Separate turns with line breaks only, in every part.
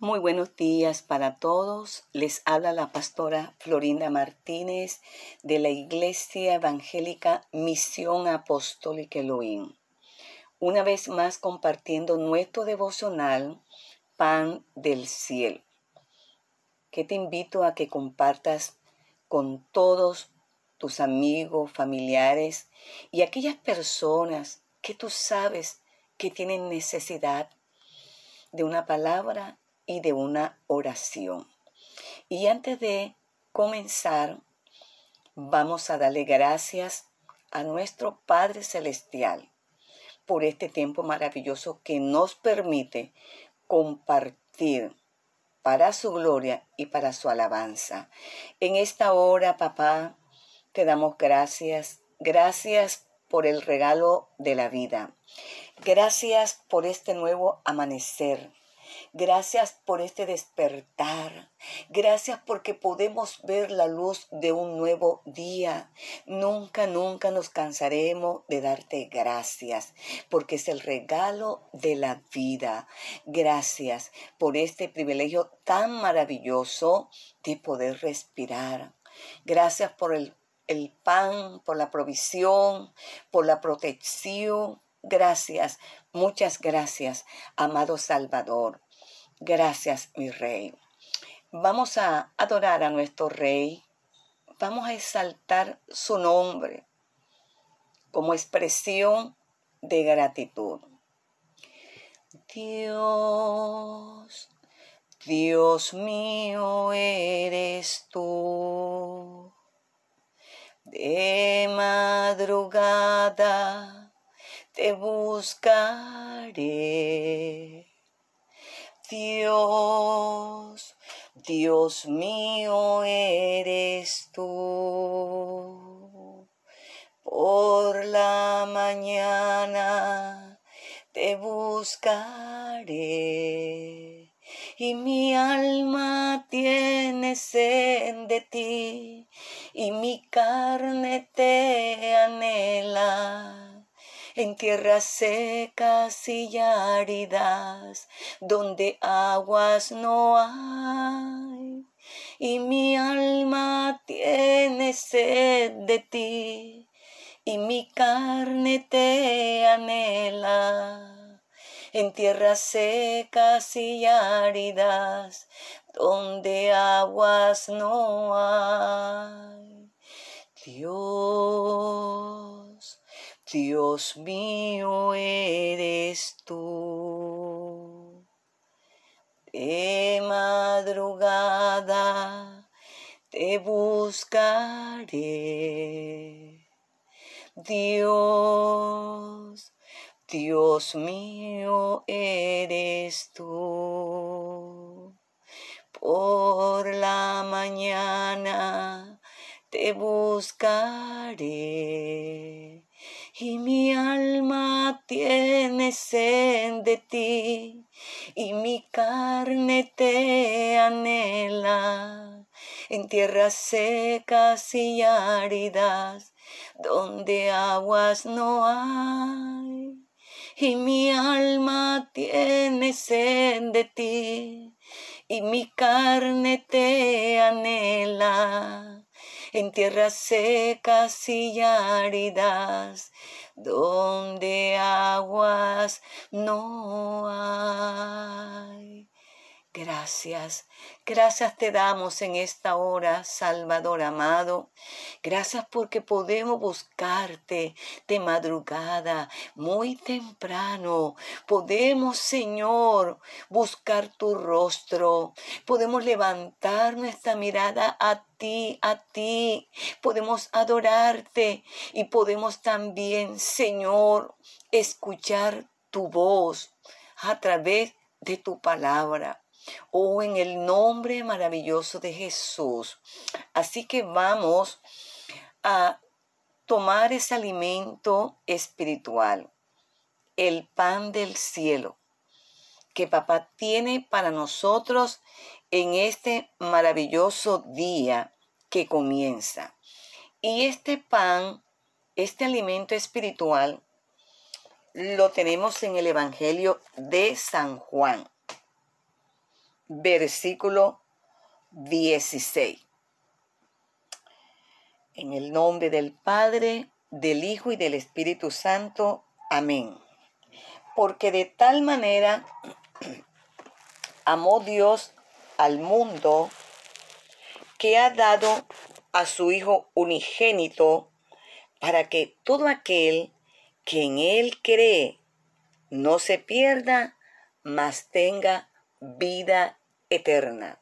Muy buenos días para todos. Les habla la pastora Florinda Martínez de la Iglesia Evangélica Misión Apostólica Elohim. Una vez más compartiendo nuestro devocional Pan del Cielo, que te invito a que compartas con todos tus amigos, familiares y aquellas personas que tú sabes que tienen necesidad de una palabra y de una oración. Y antes de comenzar, vamos a darle gracias a nuestro Padre Celestial por este tiempo maravilloso que nos permite compartir para su gloria y para su alabanza. En esta hora, papá, te damos gracias. Gracias por el regalo de la vida. Gracias por este nuevo amanecer. Gracias por este despertar. Gracias porque podemos ver la luz de un nuevo día. Nunca, nunca nos cansaremos de darte gracias porque es el regalo de la vida. Gracias por este privilegio tan maravilloso de poder respirar. Gracias por el, el pan, por la provisión, por la protección. Gracias, muchas gracias, amado Salvador. Gracias, mi rey. Vamos a adorar a nuestro rey. Vamos a exaltar su nombre como expresión de gratitud. Dios, Dios mío eres tú. De madrugada te buscaré Dios, Dios mío eres tú. Por la mañana te buscaré y mi alma tiene sed de ti y mi carne te anhela en tierras secas y áridas, donde aguas no hay. Y mi alma tiene sed de ti, y mi carne te anhela. En tierras secas y áridas, donde aguas no hay. Dios Dios mío eres tú. De madrugada te buscaré. Dios, Dios mío eres tú. Por la mañana te buscaré y mi alma tiene sed de ti, y mi carne te anhela en tierras secas y áridas, donde aguas no hay. Y mi alma tiene sed de ti, y mi carne te anhela en tierras secas y áridas, donde aguas no hay. Gracias, gracias te damos en esta hora, Salvador amado. Gracias porque podemos buscarte de madrugada, muy temprano. Podemos, Señor, buscar tu rostro. Podemos levantar nuestra mirada a ti, a ti. Podemos adorarte y podemos también, Señor, escuchar tu voz a través de tu palabra. Oh, en el nombre maravilloso de Jesús. Así que vamos a tomar ese alimento espiritual, el pan del cielo, que papá tiene para nosotros en este maravilloso día que comienza. Y este pan, este alimento espiritual, lo tenemos en el Evangelio de San Juan. Versículo 16. En el nombre del Padre, del Hijo y del Espíritu Santo. Amén. Porque de tal manera amó Dios al mundo que ha dado a su Hijo unigénito para que todo aquel que en Él cree no se pierda, mas tenga vida eterna.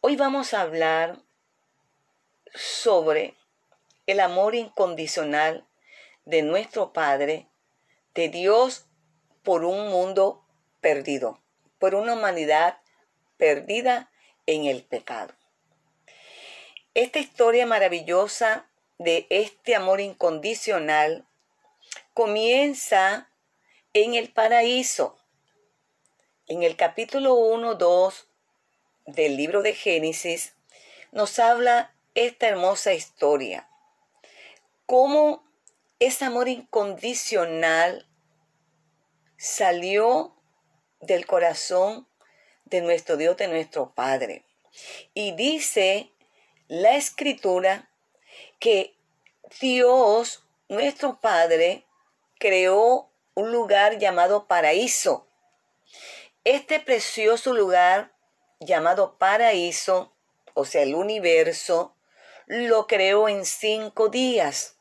Hoy vamos a hablar sobre el amor incondicional de nuestro Padre, de Dios por un mundo perdido, por una humanidad perdida en el pecado. Esta historia maravillosa de este amor incondicional comienza en el paraíso. En el capítulo 1, 2 del libro de Génesis nos habla esta hermosa historia. Cómo ese amor incondicional salió del corazón de nuestro Dios, de nuestro Padre. Y dice la escritura que Dios, nuestro Padre, creó un lugar llamado paraíso. Este precioso lugar llamado paraíso, o sea, el universo, lo creó en cinco días.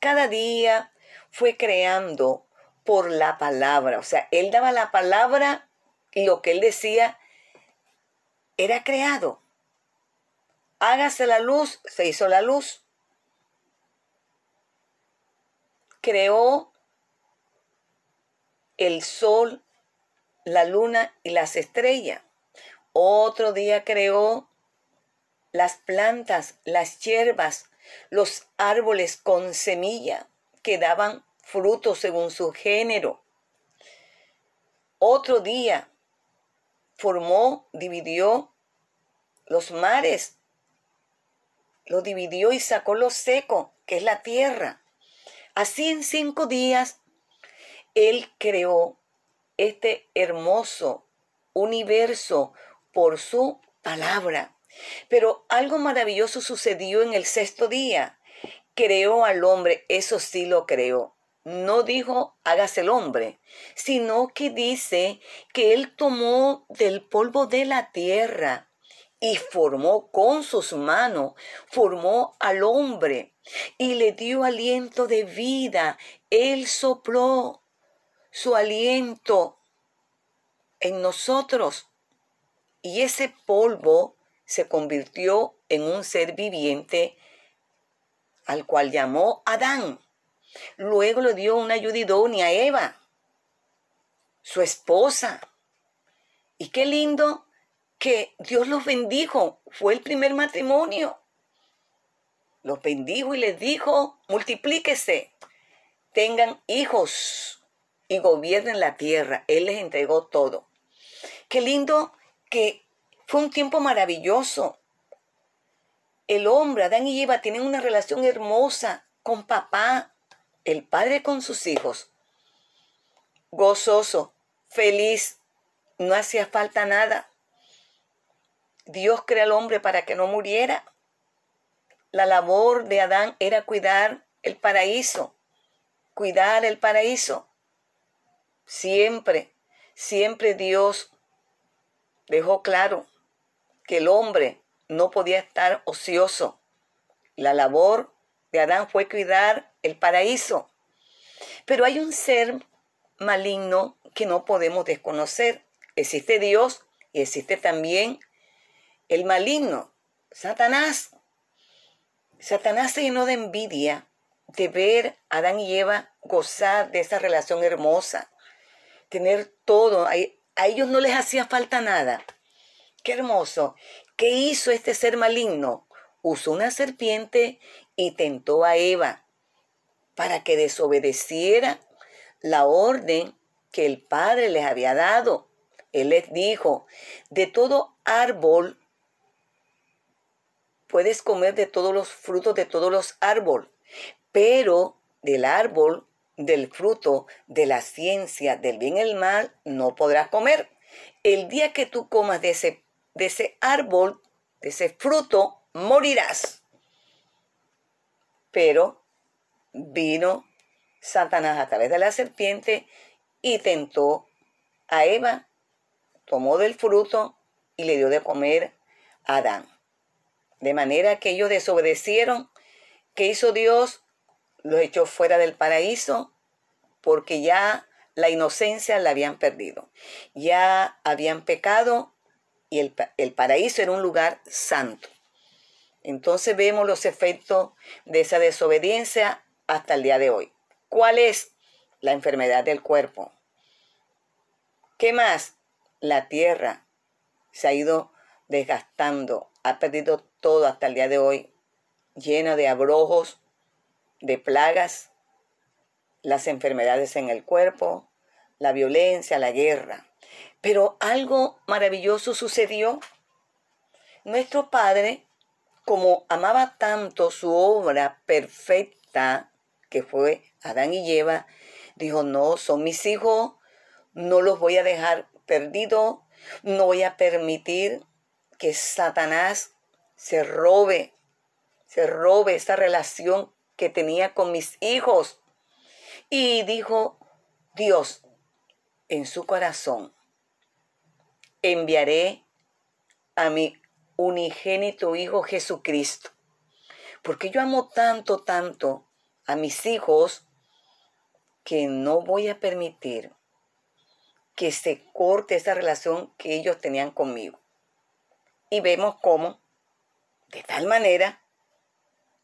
Cada día fue creando por la palabra, o sea, él daba la palabra y lo que él decía era creado. Hágase la luz, se hizo la luz. Creó el sol, la luna y las estrellas. Otro día creó las plantas, las hierbas, los árboles con semilla que daban frutos según su género. Otro día formó, dividió los mares, lo dividió y sacó lo seco, que es la tierra. Así en cinco días, Él creó este hermoso universo por su palabra. Pero algo maravilloso sucedió en el sexto día. Creó al hombre, eso sí lo creó. No dijo hágase el hombre, sino que dice que él tomó del polvo de la tierra y formó con sus manos, formó al hombre y le dio aliento de vida. Él sopló su aliento en nosotros y ese polvo se convirtió en un ser viviente al cual llamó Adán. Luego le dio una ayuda a Eva, su esposa. Y qué lindo que Dios los bendijo. Fue el primer matrimonio. Los bendijo y les dijo, multiplíquese, tengan hijos y gobiernen la tierra. Él les entregó todo. Qué lindo que fue un tiempo maravilloso. El hombre, Adán y Eva, tienen una relación hermosa con papá, el padre con sus hijos. Gozoso, feliz, no hacía falta nada. Dios crea al hombre para que no muriera. La labor de Adán era cuidar el paraíso, cuidar el paraíso. Siempre, siempre Dios dejó claro que el hombre no podía estar ocioso. La labor de Adán fue cuidar el paraíso. Pero hay un ser maligno que no podemos desconocer. Existe Dios y existe también el maligno, Satanás. Satanás se llenó de envidia de ver a Adán y Eva gozar de esa relación hermosa, tener todo. A ellos no les hacía falta nada. Qué hermoso. ¿Qué hizo este ser maligno? Usó una serpiente y tentó a Eva para que desobedeciera la orden que el Padre les había dado. Él les dijo, de todo árbol puedes comer de todos los frutos de todos los árboles, pero del árbol, del fruto, de la ciencia, del bien y el mal, no podrás comer el día que tú comas de ese, de ese árbol, de ese fruto, morirás. Pero vino Satanás a través de la serpiente y tentó a Eva, tomó del fruto y le dio de comer a Adán. De manera que ellos desobedecieron. ¿Qué hizo Dios? Los echó fuera del paraíso porque ya la inocencia la habían perdido. Ya habían pecado y el, el paraíso era un lugar santo. Entonces vemos los efectos de esa desobediencia hasta el día de hoy. ¿Cuál es? La enfermedad del cuerpo. ¿Qué más? La tierra se ha ido desgastando, ha perdido todo hasta el día de hoy, lleno de abrojos, de plagas, las enfermedades en el cuerpo, la violencia, la guerra. Pero algo maravilloso sucedió. Nuestro Padre, como amaba tanto su obra perfecta, que fue Adán y Eva, dijo, no, son mis hijos, no los voy a dejar perdidos, no voy a permitir que Satanás se robe, se robe esa relación que tenía con mis hijos. Y dijo Dios en su corazón, enviaré a mi unigénito Hijo Jesucristo, porque yo amo tanto, tanto a mis hijos que no voy a permitir que se corte esa relación que ellos tenían conmigo. Y vemos cómo, de tal manera,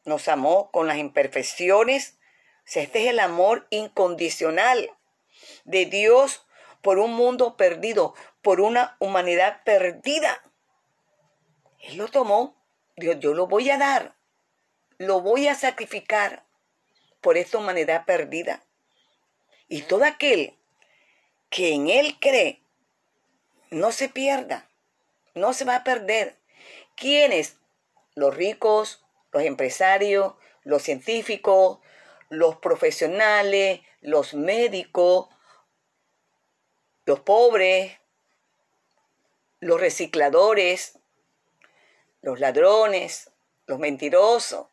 nos amó con las imperfecciones. este es el amor incondicional de Dios por un mundo perdido, por una humanidad perdida. Él lo tomó, Dios, yo lo voy a dar, lo voy a sacrificar por esta humanidad perdida. Y todo aquel que en Él cree, no se pierda, no se va a perder. ¿Quiénes? Los ricos, los empresarios, los científicos, los profesionales, los médicos, los pobres, los recicladores, los ladrones, los mentirosos,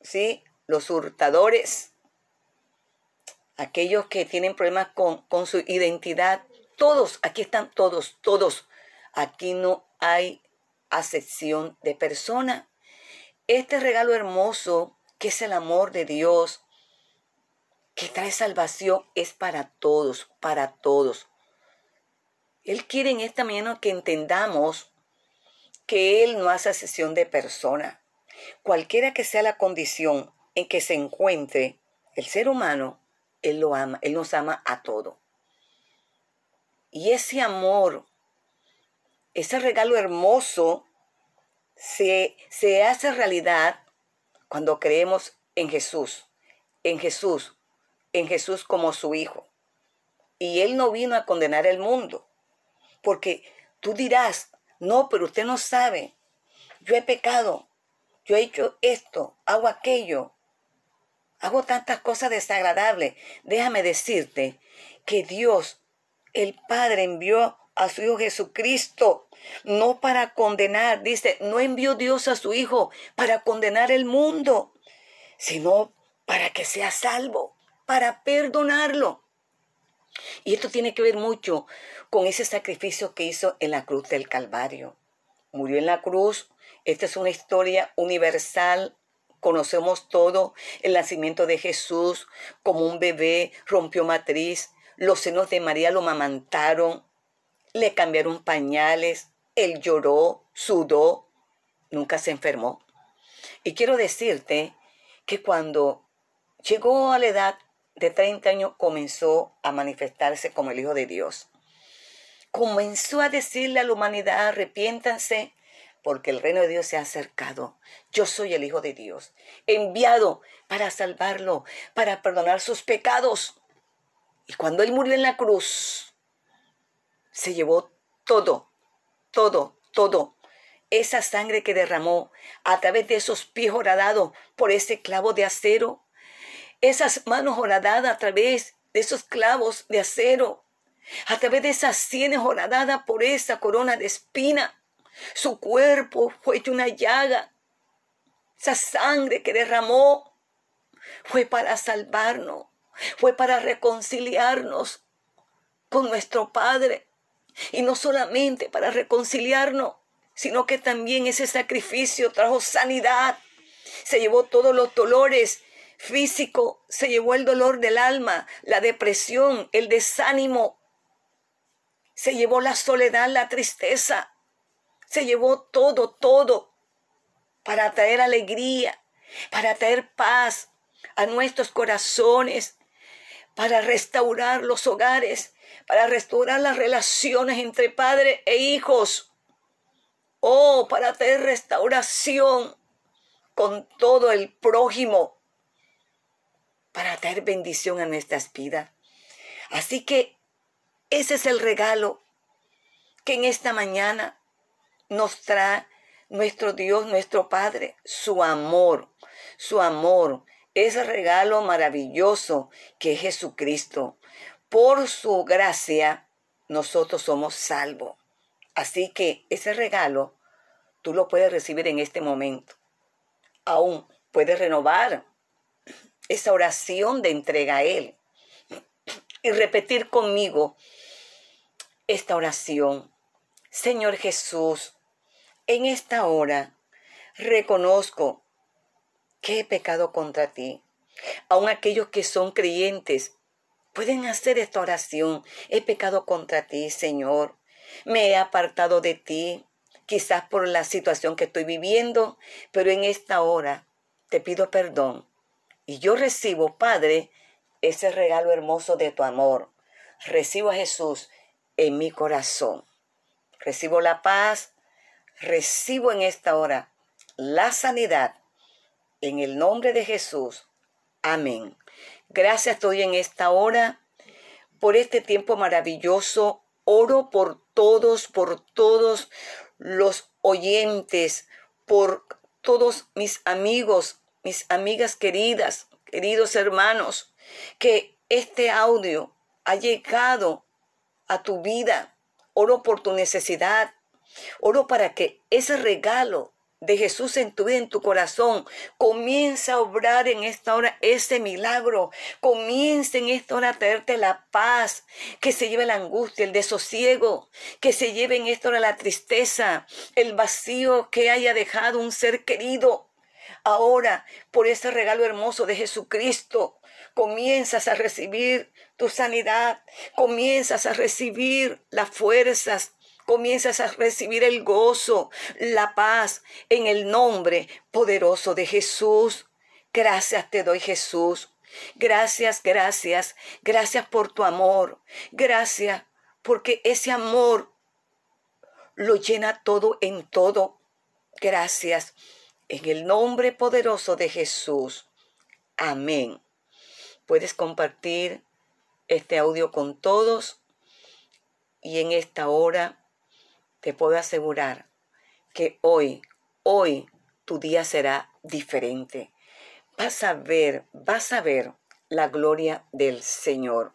¿sí? los hurtadores, aquellos que tienen problemas con, con su identidad, todos, aquí están todos, todos. Aquí no hay acepción de persona. Este regalo hermoso, que es el amor de Dios, que trae salvación, es para todos, para todos. Él quiere en esta mañana que entendamos que Él no hace acepción de persona. Cualquiera que sea la condición en que se encuentre el ser humano, Él lo ama, Él nos ama a todo. Y ese amor, ese regalo hermoso, se, se hace realidad cuando creemos en Jesús, en Jesús, en Jesús como su Hijo. Y Él no vino a condenar el mundo, porque tú dirás, no, pero usted no sabe, yo he pecado, yo he hecho esto, hago aquello, hago tantas cosas desagradables. Déjame decirte que Dios, el Padre, envió a su Hijo Jesucristo, no para condenar, dice, no envió Dios a su Hijo para condenar el mundo, sino para que sea salvo, para perdonarlo. Y esto tiene que ver mucho con ese sacrificio que hizo en la cruz del Calvario. Murió en la cruz. Esta es una historia universal Conocemos todo, el nacimiento de Jesús como un bebé, rompió matriz, los senos de María lo mamantaron, le cambiaron pañales, él lloró, sudó, nunca se enfermó. Y quiero decirte que cuando llegó a la edad de 30 años comenzó a manifestarse como el Hijo de Dios. Comenzó a decirle a la humanidad, arrepiéntanse, porque el reino de Dios se ha acercado. Yo soy el Hijo de Dios, enviado para salvarlo, para perdonar sus pecados. Y cuando Él murió en la cruz, se llevó todo, todo, todo. Esa sangre que derramó a través de esos pies horadados por ese clavo de acero, esas manos horadadas a través de esos clavos de acero, a través de esas sienes horadadas por esa corona de espina. Su cuerpo fue hecho una llaga. Esa sangre que derramó fue para salvarnos, fue para reconciliarnos con nuestro Padre. Y no solamente para reconciliarnos, sino que también ese sacrificio trajo sanidad. Se llevó todos los dolores físicos, se llevó el dolor del alma, la depresión, el desánimo, se llevó la soledad, la tristeza, se llevó todo, todo para traer alegría, para traer paz a nuestros corazones, para restaurar los hogares, para restaurar las relaciones entre padre e hijos. Oh, para traer restauración con todo el prójimo, para traer bendición a nuestras vidas. Así que ese es el regalo que en esta mañana nos trae nuestro Dios, nuestro Padre, su amor, su amor, ese regalo maravilloso que es Jesucristo. Por su gracia, nosotros somos salvos. Así que ese regalo tú lo puedes recibir en este momento. Aún puedes renovar esa oración de entrega a Él y repetir conmigo esta oración. Señor Jesús, en esta hora reconozco que he pecado contra ti. Aun aquellos que son creyentes pueden hacer esta oración. He pecado contra ti, Señor. Me he apartado de ti, quizás por la situación que estoy viviendo, pero en esta hora te pido perdón. Y yo recibo, Padre, ese regalo hermoso de tu amor. Recibo a Jesús en mi corazón. Recibo la paz, recibo en esta hora la sanidad. En el nombre de Jesús. Amén. Gracias estoy en esta hora por este tiempo maravilloso. Oro por todos, por todos los oyentes, por todos mis amigos, mis amigas queridas, queridos hermanos, que este audio ha llegado a tu vida. Oro por tu necesidad. Oro para que ese regalo de Jesús en tu vida, en tu corazón, comienza a obrar en esta hora ese milagro. Comienza en esta hora a traerte la paz, que se lleve la angustia, el desosiego, que se lleve en esta hora la tristeza, el vacío que haya dejado un ser querido. Ahora, por ese regalo hermoso de Jesucristo, comienzas a recibir tu sanidad, comienzas a recibir las fuerzas, comienzas a recibir el gozo, la paz en el nombre poderoso de Jesús. Gracias te doy Jesús. Gracias, gracias, gracias por tu amor. Gracias porque ese amor lo llena todo en todo. Gracias. En el nombre poderoso de Jesús. Amén. Puedes compartir este audio con todos y en esta hora te puedo asegurar que hoy, hoy tu día será diferente. Vas a ver, vas a ver la gloria del Señor.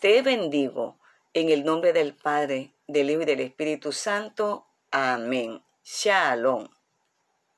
Te bendigo en el nombre del Padre, del Hijo y del Espíritu Santo. Amén. Shalom.